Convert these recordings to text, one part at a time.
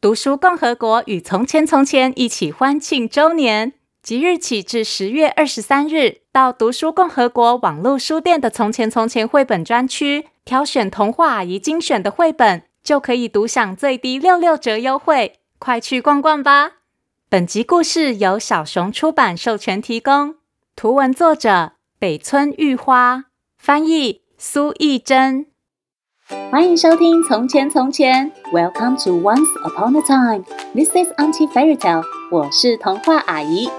读书共和国与从前从前一起欢庆周年，即日起至十月二十三日，到读书共和国网络书店的从前从前绘本专区，挑选童话已精选的绘本，就可以独享最低六六折优惠，快去逛逛吧！本集故事由小熊出版授权提供，图文作者北村裕花，翻译苏懿祯。欢迎收听《从前从前》，Welcome to Once Upon a Time。This is Auntie Fairy Tale。我是童话阿姨。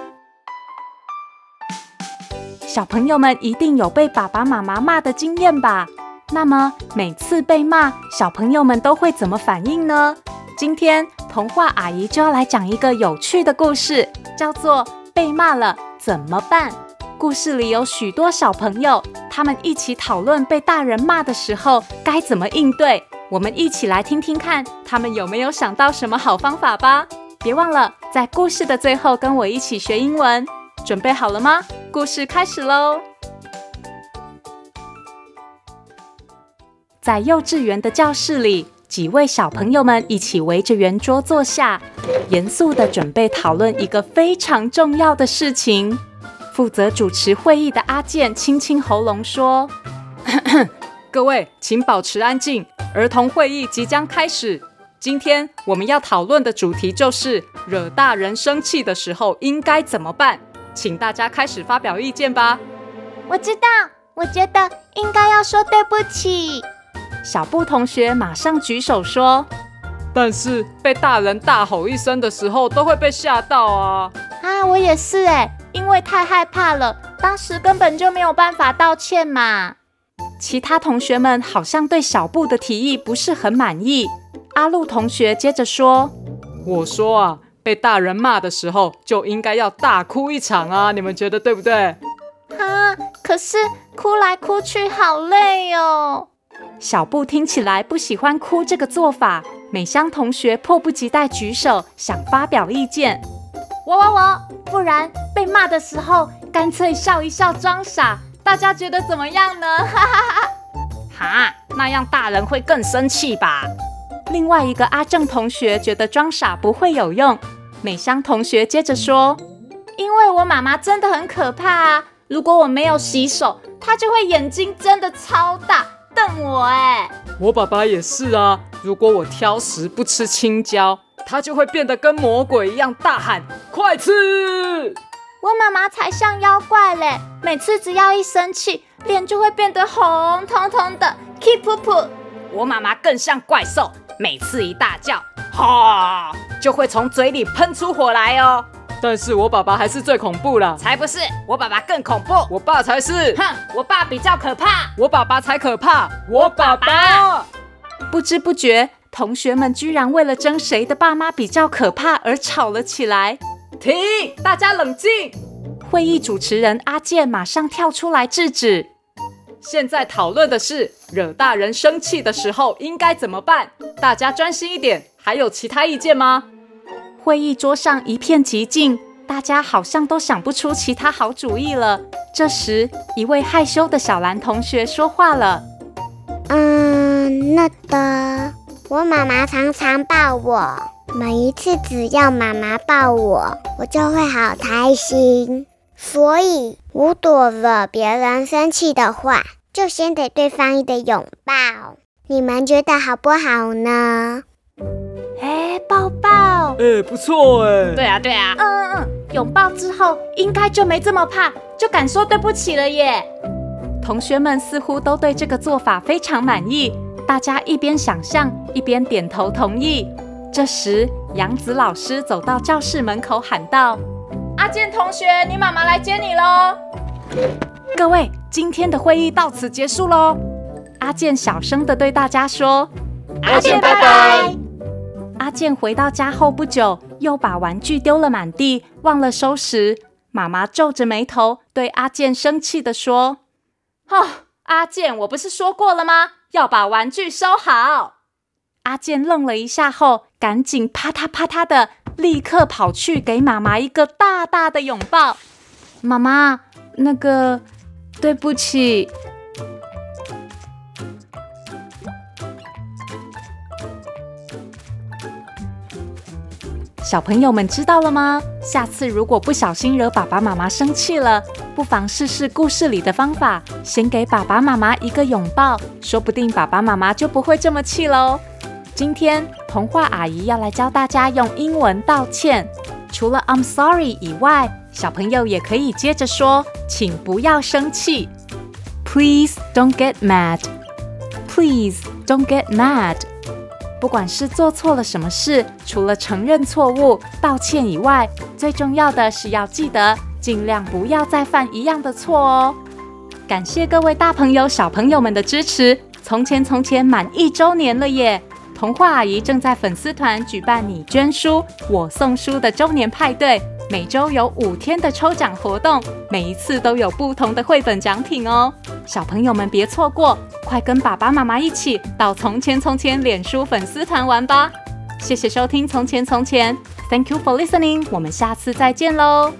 小朋友们一定有被爸爸妈妈骂的经验吧？那么每次被骂，小朋友们都会怎么反应呢？今天童话阿姨就要来讲一个有趣的故事，叫做《被骂了怎么办》。故事里有许多小朋友，他们一起讨论被大人骂的时候该怎么应对。我们一起来听听看，他们有没有想到什么好方法吧。别忘了在故事的最后跟我一起学英文。准备好了吗？故事开始喽！在幼稚园的教室里，几位小朋友们一起围着圆桌坐下，严肃地准备讨论一个非常重要的事情。负责主持会议的阿健清清喉咙说：“ 各位，请保持安静。儿童会议即将开始。今天我们要讨论的主题就是惹大人生气的时候应该怎么办。请大家开始发表意见吧。”我知道，我觉得应该要说对不起。小布同学马上举手说：“但是被大人大吼一声的时候，都会被吓到啊！”啊，我也是哎。因为太害怕了，当时根本就没有办法道歉嘛。其他同学们好像对小布的提议不是很满意。阿路同学接着说：“我说啊，被大人骂的时候就应该要大哭一场啊，你们觉得对不对？”啊，可是哭来哭去好累哦。小布听起来不喜欢哭这个做法。美香同学迫不及待举手想发表意见。我我我，不然被骂的时候干脆笑一笑装傻，大家觉得怎么样呢？哈哈哈！哈，那样大人会更生气吧？另外一个阿正同学觉得装傻不会有用。美香同学接着说：“因为我妈妈真的很可怕啊！如果我没有洗手，她就会眼睛真的超大瞪我。哎，我爸爸也是啊！如果我挑食不吃青椒。”他就会变得跟魔鬼一样，大喊：“快吃！”我妈妈才像妖怪嘞，每次只要一生气，脸就会变得红彤彤的，keep。我妈妈更像怪兽，每次一大叫，哈，就会从嘴里喷出火来哦。但是我爸爸还是最恐怖啦，才不是，我爸爸更恐怖，我爸才是，哼，我爸比较可怕，我爸爸才可怕，我爸爸。不知不觉。同学们居然为了争谁的爸妈比较可怕而吵了起来。停！大家冷静。会议主持人阿健马上跳出来制止。现在讨论的是惹大人生气的时候应该怎么办？大家专心一点。还有其他意见吗？会议桌上一片寂静，大家好像都想不出其他好主意了。这时，一位害羞的小兰同学说话了：“嗯，那个。”我妈妈常常抱我，每一次只要妈妈抱我，我就会好开心。所以，我躲了别人生气的话，就先给对方一个拥抱。你们觉得好不好呢？哎，抱抱，哎，不错哎。对啊，对啊。嗯嗯嗯，拥抱之后应该就没这么怕，就敢说对不起了耶。同学们似乎都对这个做法非常满意。大家一边想象一边点头同意。这时，杨子老师走到教室门口喊道：“阿健同学，你妈妈来接你喽！”各位，今天的会议到此结束喽。阿健小声的对大家说：“阿健拜拜。”阿健回到家后不久，又把玩具丢了满地，忘了收拾。妈妈皱着眉头对阿健生气的说：“哦，阿健，我不是说过了吗？”要把玩具收好。阿健愣了一下后，赶紧啪嗒啪嗒的，立刻跑去给妈妈一个大大的拥抱。妈妈，那个，对不起。小朋友们知道了吗？下次如果不小心惹爸爸妈妈生气了，不妨试试故事里的方法，先给爸爸妈妈一个拥抱，说不定爸爸妈妈就不会这么气喽。今天童话阿姨要来教大家用英文道歉，除了 I'm sorry 以外，小朋友也可以接着说，请不要生气，Please don't get mad。Please don't get mad。不管是做错了什么事，除了承认错误、道歉以外，最重要的是要记得尽量不要再犯一样的错哦。感谢各位大朋友、小朋友们的支持！从前从前满一周年了耶！童话阿姨正在粉丝团举办你捐书，我送书的周年派对，每周有五天的抽奖活动，每一次都有不同的绘本奖品哦。小朋友们别错过，快跟爸爸妈妈一起到《从前从前》脸书粉丝团玩吧！谢谢收听《从前从前》，Thank you for listening，我们下次再见喽。